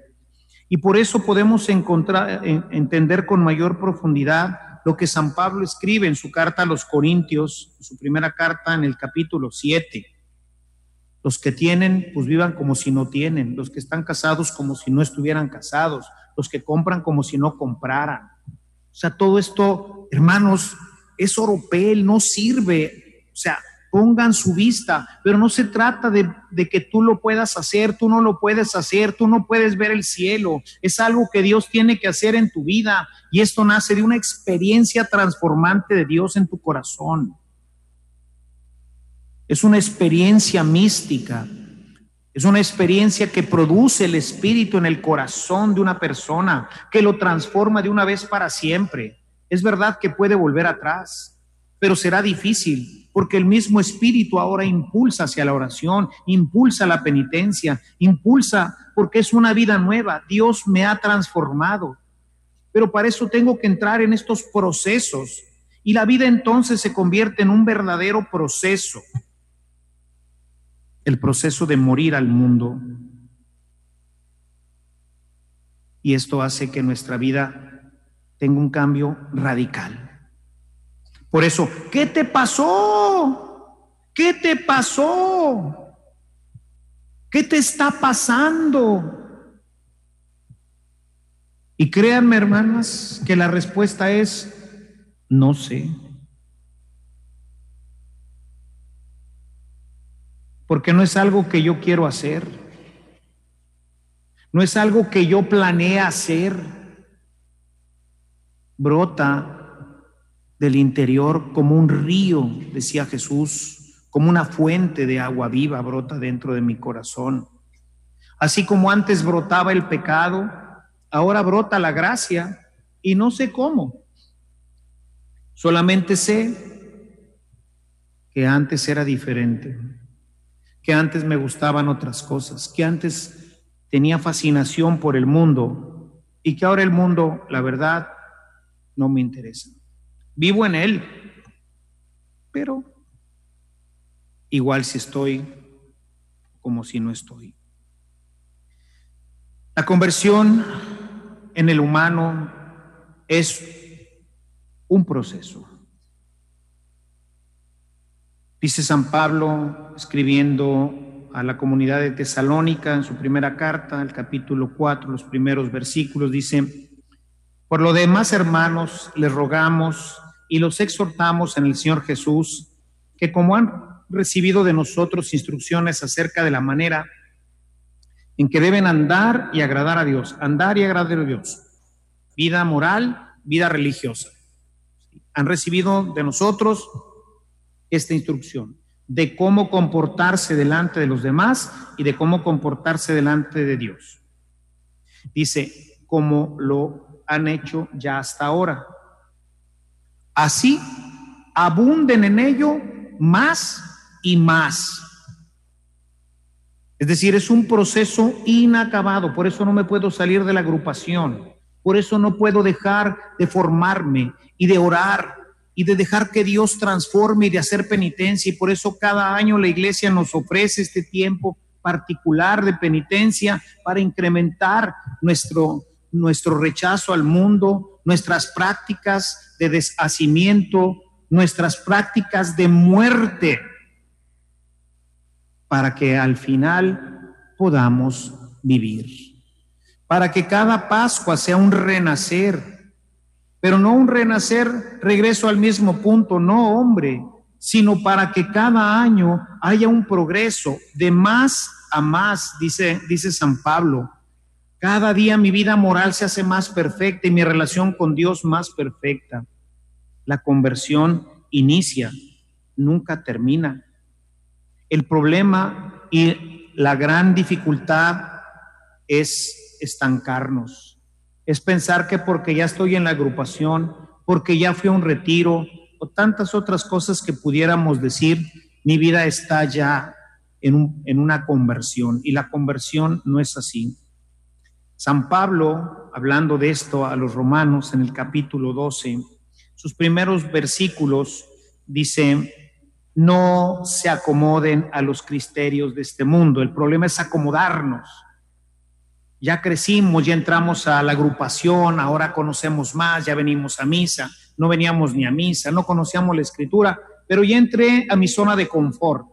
Y por eso podemos encontrar, entender con mayor profundidad lo que San Pablo escribe en su carta a los Corintios, su primera carta en el capítulo 7. Los que tienen, pues vivan como si no tienen. Los que están casados como si no estuvieran casados. Los que compran como si no compraran. O sea, todo esto, hermanos, es oropel, no sirve. O sea, pongan su vista, pero no se trata de, de, que tú lo puedas hacer, tú no lo puedes hacer, tú no puedes ver el cielo, es algo que Dios tiene que hacer en tu vida y esto nace de una experiencia transformante de Dios en tu corazón. Es una experiencia mística. Es una experiencia que produce el espíritu en el corazón de una persona, que lo transforma de una vez para siempre. Es verdad que puede volver atrás, pero será difícil porque el mismo espíritu ahora impulsa hacia la oración, impulsa la penitencia, impulsa porque es una vida nueva. Dios me ha transformado. Pero para eso tengo que entrar en estos procesos y la vida entonces se convierte en un verdadero proceso el proceso de morir al mundo. Y esto hace que nuestra vida tenga un cambio radical. Por eso, ¿qué te pasó? ¿Qué te pasó? ¿Qué te está pasando? Y créanme, hermanas, que la respuesta es, no sé. Porque no es algo que yo quiero hacer, no es algo que yo planeé hacer, brota del interior como un río, decía Jesús, como una fuente de agua viva brota dentro de mi corazón. Así como antes brotaba el pecado, ahora brota la gracia y no sé cómo. Solamente sé que antes era diferente que antes me gustaban otras cosas, que antes tenía fascinación por el mundo y que ahora el mundo, la verdad, no me interesa. Vivo en él, pero igual si estoy como si no estoy. La conversión en el humano es un proceso. Dice San Pablo, escribiendo a la comunidad de Tesalónica en su primera carta, el capítulo 4, los primeros versículos, dice, Por lo demás, hermanos, les rogamos y los exhortamos en el Señor Jesús, que como han recibido de nosotros instrucciones acerca de la manera en que deben andar y agradar a Dios, andar y agradar a Dios, vida moral, vida religiosa. Han recibido de nosotros esta instrucción de cómo comportarse delante de los demás y de cómo comportarse delante de Dios. Dice, como lo han hecho ya hasta ahora. Así, abunden en ello más y más. Es decir, es un proceso inacabado, por eso no me puedo salir de la agrupación, por eso no puedo dejar de formarme y de orar y de dejar que Dios transforme y de hacer penitencia. Y por eso cada año la iglesia nos ofrece este tiempo particular de penitencia para incrementar nuestro, nuestro rechazo al mundo, nuestras prácticas de deshacimiento, nuestras prácticas de muerte, para que al final podamos vivir, para que cada Pascua sea un renacer, pero no un renacer regreso al mismo punto, no hombre, sino para que cada año haya un progreso de más a más, dice, dice San Pablo cada día mi vida moral se hace más perfecta y mi relación con Dios más perfecta. La conversión inicia, nunca termina. El problema y la gran dificultad es estancarnos. Es pensar que porque ya estoy en la agrupación, porque ya fui a un retiro o tantas otras cosas que pudiéramos decir, mi vida está ya en, en una conversión. Y la conversión no es así. San Pablo, hablando de esto a los romanos en el capítulo 12, sus primeros versículos dice, no se acomoden a los criterios de este mundo, el problema es acomodarnos. Ya crecimos, ya entramos a la agrupación, ahora conocemos más, ya venimos a misa, no veníamos ni a misa, no conocíamos la escritura, pero ya entré a mi zona de confort.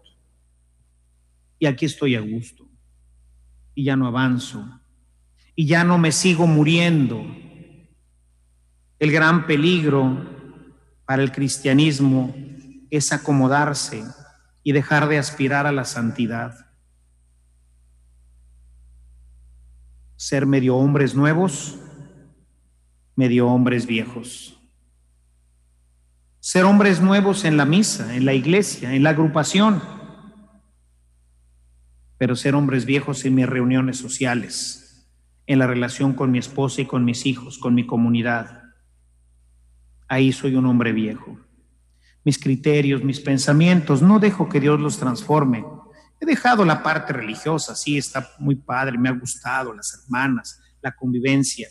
Y aquí estoy a gusto. Y ya no avanzo y ya no me sigo muriendo. El gran peligro para el cristianismo es acomodarse y dejar de aspirar a la santidad. Ser medio hombres nuevos, medio hombres viejos. Ser hombres nuevos en la misa, en la iglesia, en la agrupación, pero ser hombres viejos en mis reuniones sociales en la relación con mi esposa y con mis hijos, con mi comunidad. Ahí soy un hombre viejo. Mis criterios, mis pensamientos, no dejo que Dios los transforme. He dejado la parte religiosa, sí, está muy padre, me ha gustado, las hermanas, la convivencia.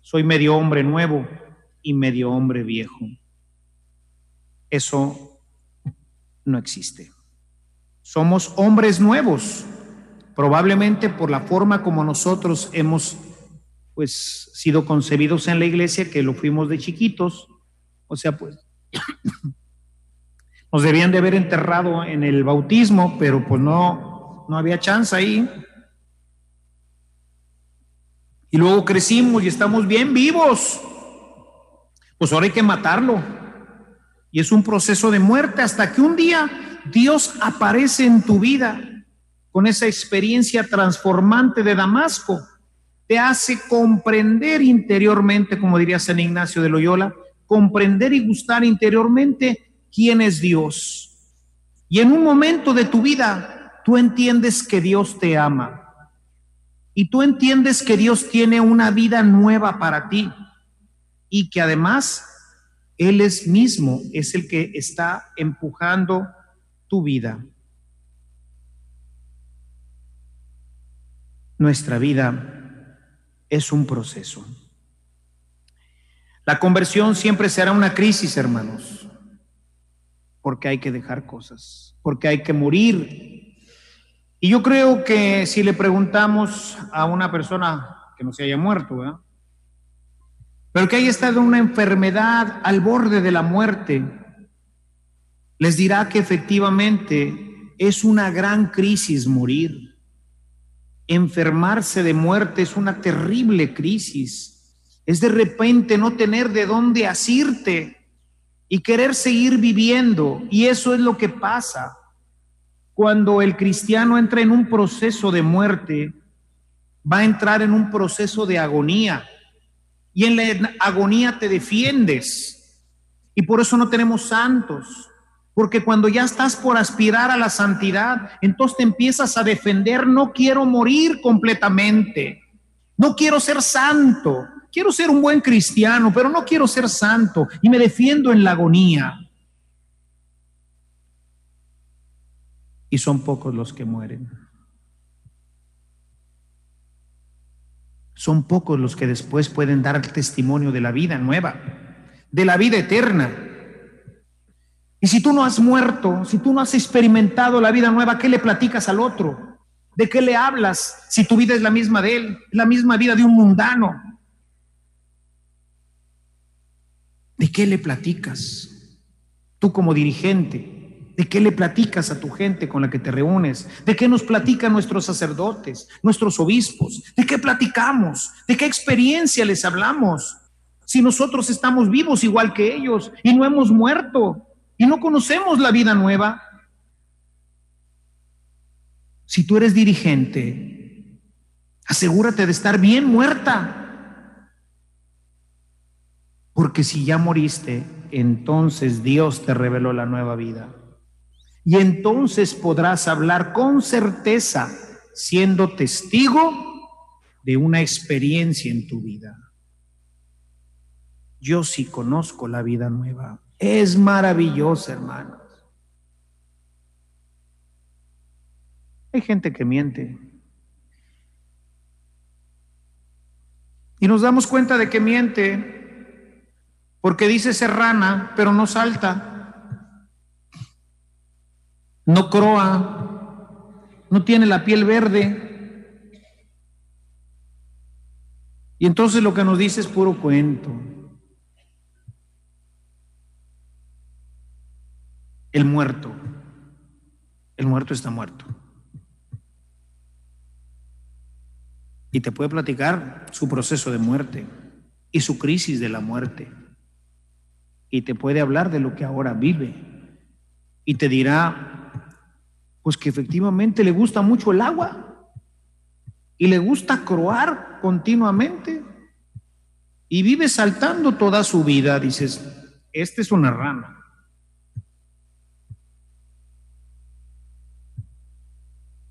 Soy medio hombre nuevo y medio hombre viejo. Eso no existe. Somos hombres nuevos, probablemente por la forma como nosotros hemos pues sido concebidos en la iglesia, que lo fuimos de chiquitos, o sea, pues nos debían de haber enterrado en el bautismo, pero pues no, no había chance ahí. Y luego crecimos y estamos bien vivos. Pues ahora hay que matarlo. Y es un proceso de muerte hasta que un día Dios aparece en tu vida con esa experiencia transformante de Damasco, te hace comprender interiormente, como diría San Ignacio de Loyola, comprender y gustar interiormente quién es Dios. Y en un momento de tu vida, tú entiendes que Dios te ama. Y tú entiendes que Dios tiene una vida nueva para ti. Y que además Él es mismo, es el que está empujando tu vida. nuestra vida es un proceso. La conversión siempre será una crisis, hermanos, porque hay que dejar cosas, porque hay que morir. Y yo creo que si le preguntamos a una persona que no se haya muerto, ¿verdad? pero que haya estado en una enfermedad al borde de la muerte, les dirá que efectivamente es una gran crisis morir enfermarse de muerte es una terrible crisis. Es de repente no tener de dónde asirte y querer seguir viviendo. Y eso es lo que pasa cuando el cristiano entra en un proceso de muerte, va a entrar en un proceso de agonía. Y en la agonía te defiendes. Y por eso no tenemos santos. Porque cuando ya estás por aspirar a la santidad, entonces te empiezas a defender, no quiero morir completamente, no quiero ser santo, quiero ser un buen cristiano, pero no quiero ser santo y me defiendo en la agonía. Y son pocos los que mueren. Son pocos los que después pueden dar testimonio de la vida nueva, de la vida eterna. Y si tú no has muerto, si tú no has experimentado la vida nueva, ¿qué le platicas al otro? ¿De qué le hablas si tu vida es la misma de él, la misma vida de un mundano? ¿De qué le platicas? Tú como dirigente, ¿de qué le platicas a tu gente con la que te reúnes? ¿De qué nos platican nuestros sacerdotes, nuestros obispos? ¿De qué platicamos? ¿De qué experiencia les hablamos? Si nosotros estamos vivos igual que ellos y no hemos muerto y no conocemos la vida nueva. Si tú eres dirigente, asegúrate de estar bien muerta porque si ya moriste, entonces Dios te reveló la nueva vida. Y entonces podrás hablar con certeza, siendo testigo de una experiencia en tu vida. Yo sí conozco la vida nueva. Es maravillosa, hermanos. Hay gente que miente. Y nos damos cuenta de que miente porque dice serrana, pero no salta. No croa, no tiene la piel verde. Y entonces lo que nos dice es puro cuento. El muerto, el muerto está muerto. Y te puede platicar su proceso de muerte y su crisis de la muerte y te puede hablar de lo que ahora vive y te dirá, pues que efectivamente le gusta mucho el agua y le gusta croar continuamente y vive saltando toda su vida. Dices, esta es una rana.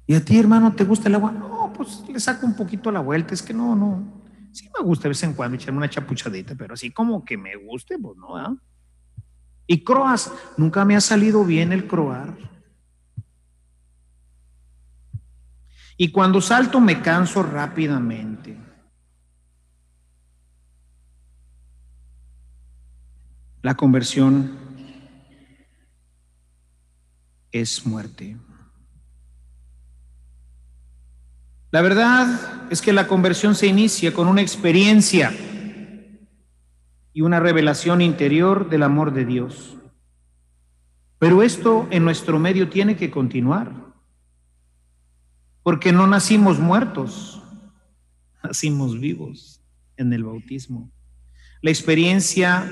¿Y a ti, hermano, te gusta el agua? No, pues le saco un poquito la vuelta. Es que no, no. Sí me gusta de vez en cuando echarme una chapuchadita, pero así como que me guste, pues no, ¿ah? Y croas, nunca me ha salido bien el croar. Y cuando salto me canso rápidamente. La conversión es muerte. La verdad es que la conversión se inicia con una experiencia y una revelación interior del amor de Dios. Pero esto en nuestro medio tiene que continuar, porque no nacimos muertos, nacimos vivos en el bautismo. La experiencia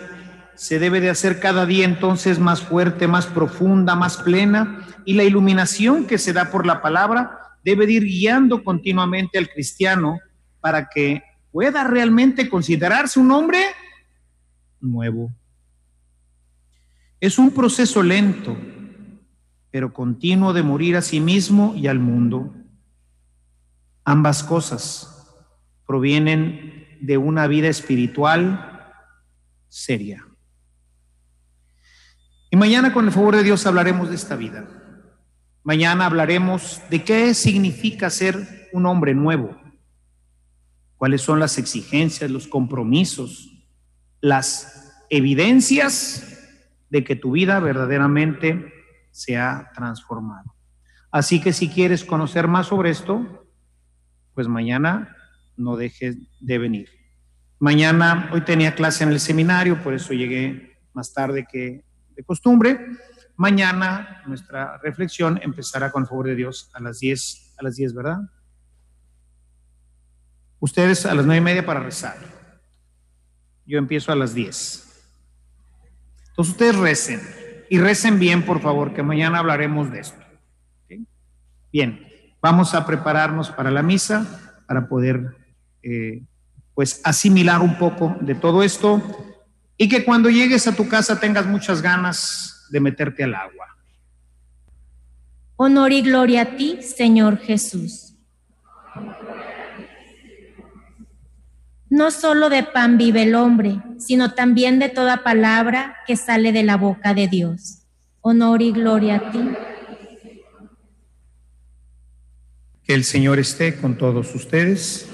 se debe de hacer cada día entonces más fuerte, más profunda, más plena, y la iluminación que se da por la palabra debe de ir guiando continuamente al cristiano para que pueda realmente considerarse un hombre nuevo. Es un proceso lento, pero continuo de morir a sí mismo y al mundo. Ambas cosas provienen de una vida espiritual seria. Y mañana, con el favor de Dios, hablaremos de esta vida. Mañana hablaremos de qué significa ser un hombre nuevo, cuáles son las exigencias, los compromisos, las evidencias de que tu vida verdaderamente se ha transformado. Así que si quieres conocer más sobre esto, pues mañana no dejes de venir. Mañana, hoy tenía clase en el seminario, por eso llegué más tarde que de costumbre. Mañana nuestra reflexión empezará con el favor de Dios a las 10, a las 10, ¿verdad? Ustedes a las nueve y media para rezar. Yo empiezo a las 10. Entonces ustedes recen y recen bien, por favor, que mañana hablaremos de esto. Bien, vamos a prepararnos para la misa para poder eh, pues asimilar un poco de todo esto y que cuando llegues a tu casa tengas muchas ganas de meterte al agua. Honor y gloria a ti, Señor Jesús. No solo de pan vive el hombre, sino también de toda palabra que sale de la boca de Dios. Honor y gloria a ti. Que el Señor esté con todos ustedes.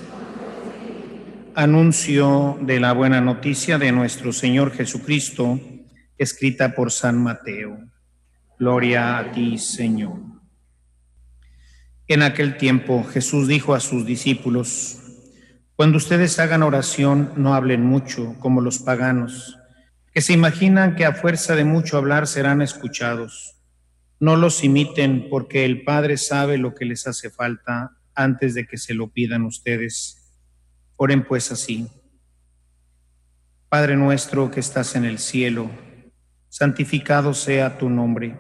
Anuncio de la buena noticia de nuestro Señor Jesucristo, escrita por San Mateo. Gloria a ti, Señor. En aquel tiempo Jesús dijo a sus discípulos, Cuando ustedes hagan oración, no hablen mucho como los paganos, que se imaginan que a fuerza de mucho hablar serán escuchados. No los imiten porque el Padre sabe lo que les hace falta antes de que se lo pidan ustedes Oren pues así. Padre nuestro que estás en el cielo, santificado sea tu nombre,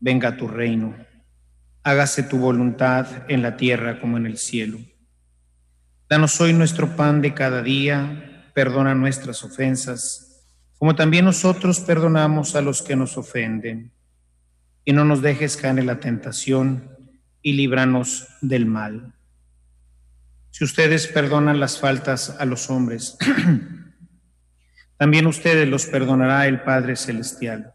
venga tu reino, hágase tu voluntad en la tierra como en el cielo. Danos hoy nuestro pan de cada día, perdona nuestras ofensas, como también nosotros perdonamos a los que nos ofenden. Y no nos dejes caer en la tentación, y líbranos del mal si ustedes perdonan las faltas a los hombres, también ustedes los perdonará el Padre Celestial.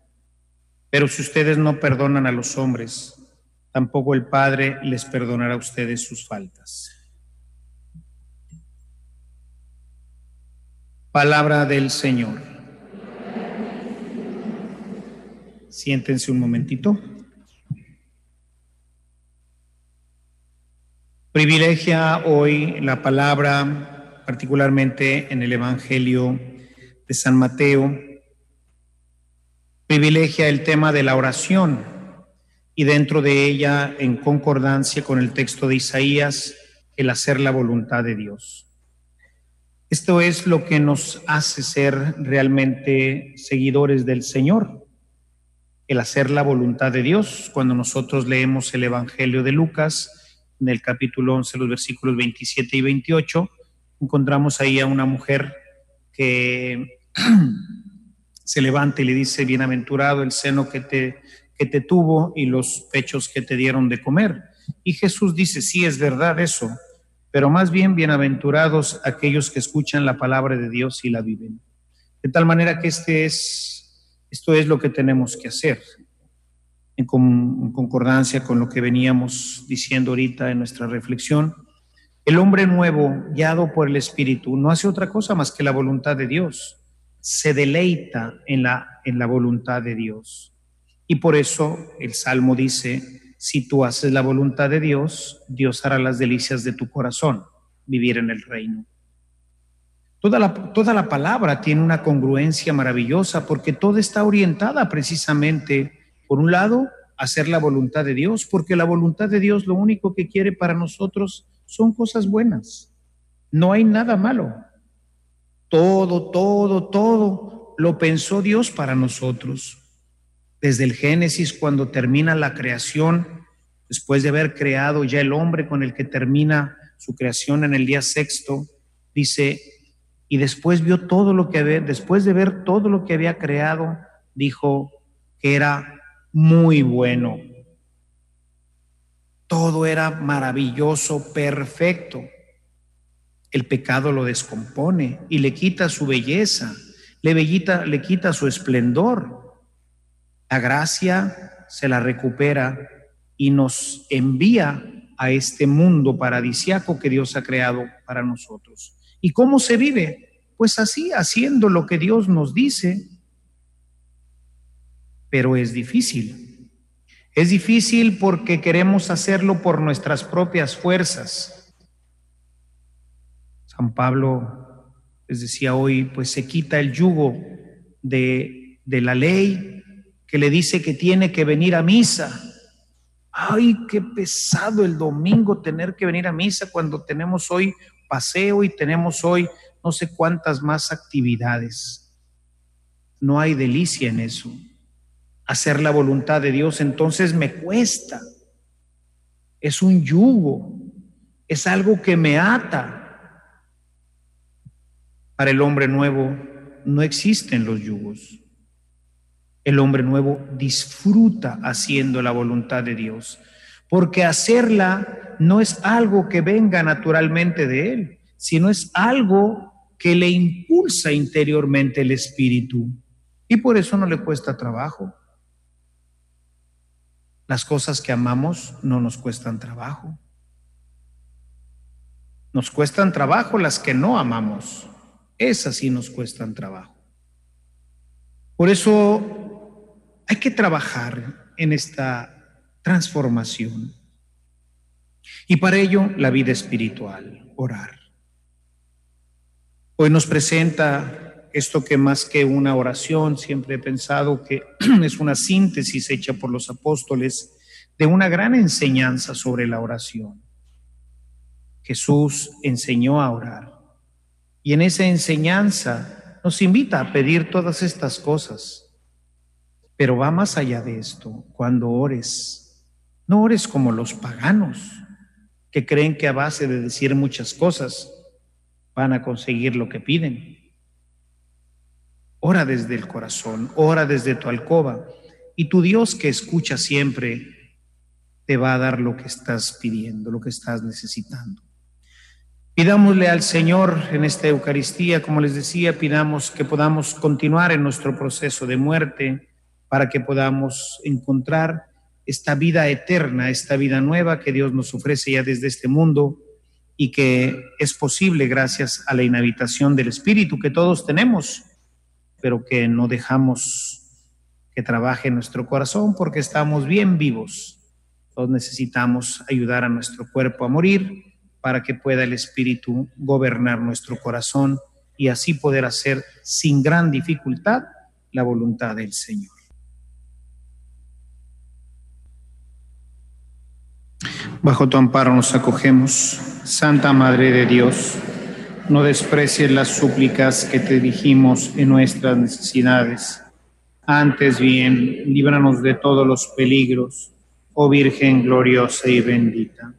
Pero si ustedes no perdonan a los hombres, tampoco el Padre les perdonará a ustedes sus faltas. Palabra del Señor. Siéntense un momentito. Privilegia hoy la palabra, particularmente en el Evangelio de San Mateo, privilegia el tema de la oración y dentro de ella, en concordancia con el texto de Isaías, el hacer la voluntad de Dios. Esto es lo que nos hace ser realmente seguidores del Señor, el hacer la voluntad de Dios. Cuando nosotros leemos el Evangelio de Lucas, en el capítulo 11, los versículos 27 y 28, encontramos ahí a una mujer que se levanta y le dice, bienaventurado el seno que te, que te tuvo y los pechos que te dieron de comer. Y Jesús dice, sí, es verdad eso, pero más bien bienaventurados aquellos que escuchan la palabra de Dios y la viven. De tal manera que este es, esto es lo que tenemos que hacer en, concordancia con lo que veníamos diciendo ahorita en nuestra reflexión, el hombre nuevo, guiado por el Espíritu, no hace otra cosa más que la voluntad de Dios. Se deleita en la, en la voluntad de Dios. Y por eso el Salmo dice, si tú haces la voluntad de Dios, Dios hará las delicias de tu corazón, vivir en el reino. Toda la, toda la palabra tiene una congruencia maravillosa porque toda está orientada precisamente por un lado, hacer la voluntad de Dios, porque la voluntad de Dios lo único que quiere para nosotros son cosas buenas. No hay nada malo. Todo, todo, todo lo pensó Dios para nosotros. Desde el Génesis, cuando termina la creación, después de haber creado ya el hombre con el que termina su creación en el día sexto, dice, y después vio todo lo que había, después de ver todo lo que había creado, dijo que era muy bueno. Todo era maravilloso, perfecto. El pecado lo descompone y le quita su belleza, le, le quita su esplendor. La gracia se la recupera y nos envía a este mundo paradisiaco que Dios ha creado para nosotros. ¿Y cómo se vive? Pues así, haciendo lo que Dios nos dice, pero es difícil. Es difícil porque queremos hacerlo por nuestras propias fuerzas. San Pablo les decía hoy, pues se quita el yugo de, de la ley que le dice que tiene que venir a misa. Ay, qué pesado el domingo tener que venir a misa cuando tenemos hoy paseo y tenemos hoy no sé cuántas más actividades. No hay delicia en eso. Hacer la voluntad de Dios entonces me cuesta. Es un yugo, es algo que me ata. Para el hombre nuevo no existen los yugos. El hombre nuevo disfruta haciendo la voluntad de Dios, porque hacerla no es algo que venga naturalmente de Él, sino es algo que le impulsa interiormente el espíritu. Y por eso no le cuesta trabajo. Las cosas que amamos no nos cuestan trabajo. Nos cuestan trabajo las que no amamos. Esas sí nos cuestan trabajo. Por eso hay que trabajar en esta transformación. Y para ello la vida espiritual, orar. Hoy nos presenta esto que más que una oración, siempre he pensado que es una síntesis hecha por los apóstoles de una gran enseñanza sobre la oración. Jesús enseñó a orar y en esa enseñanza nos invita a pedir todas estas cosas. Pero va más allá de esto. Cuando ores, no ores como los paganos, que creen que a base de decir muchas cosas van a conseguir lo que piden. Ora desde el corazón, ora desde tu alcoba, y tu Dios que escucha siempre te va a dar lo que estás pidiendo, lo que estás necesitando. Pidámosle al Señor en esta Eucaristía, como les decía, pidamos que podamos continuar en nuestro proceso de muerte para que podamos encontrar esta vida eterna, esta vida nueva que Dios nos ofrece ya desde este mundo y que es posible gracias a la inhabitación del Espíritu que todos tenemos, pero que no dejamos que trabaje nuestro corazón porque estamos bien vivos. Todos necesitamos ayudar a nuestro cuerpo a morir para que pueda el Espíritu gobernar nuestro corazón y así poder hacer sin gran dificultad la voluntad del Señor. Bajo tu amparo nos acogemos, Santa Madre de Dios, no desprecies las súplicas que te dijimos en nuestras necesidades. Antes bien, líbranos de todos los peligros, oh Virgen gloriosa y bendita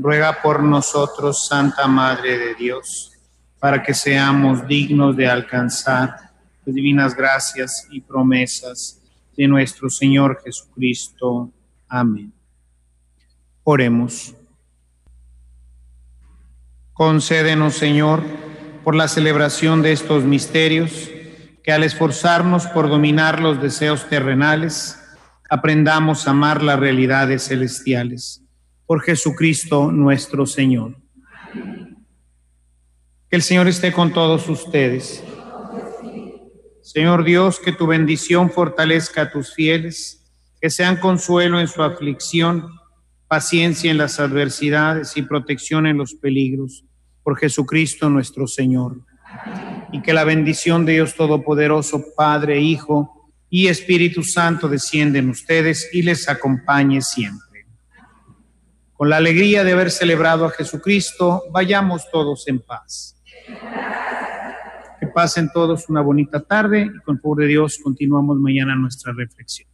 ruega por nosotros, Santa Madre de Dios, para que seamos dignos de alcanzar las divinas gracias y promesas de nuestro Señor Jesucristo. Amén. Oremos. Concédenos, Señor, por la celebración de estos misterios, que al esforzarnos por dominar los deseos terrenales, aprendamos a amar las realidades celestiales por Jesucristo nuestro Señor. Que el Señor esté con todos ustedes. Señor Dios, que tu bendición fortalezca a tus fieles, que sean consuelo en su aflicción, paciencia en las adversidades y protección en los peligros, por Jesucristo nuestro Señor. Y que la bendición de Dios Todopoderoso, Padre, Hijo y Espíritu Santo descienda en ustedes y les acompañe siempre. Con la alegría de haber celebrado a Jesucristo, vayamos todos en paz. Que pasen todos una bonita tarde y con favor de Dios continuamos mañana nuestra reflexión.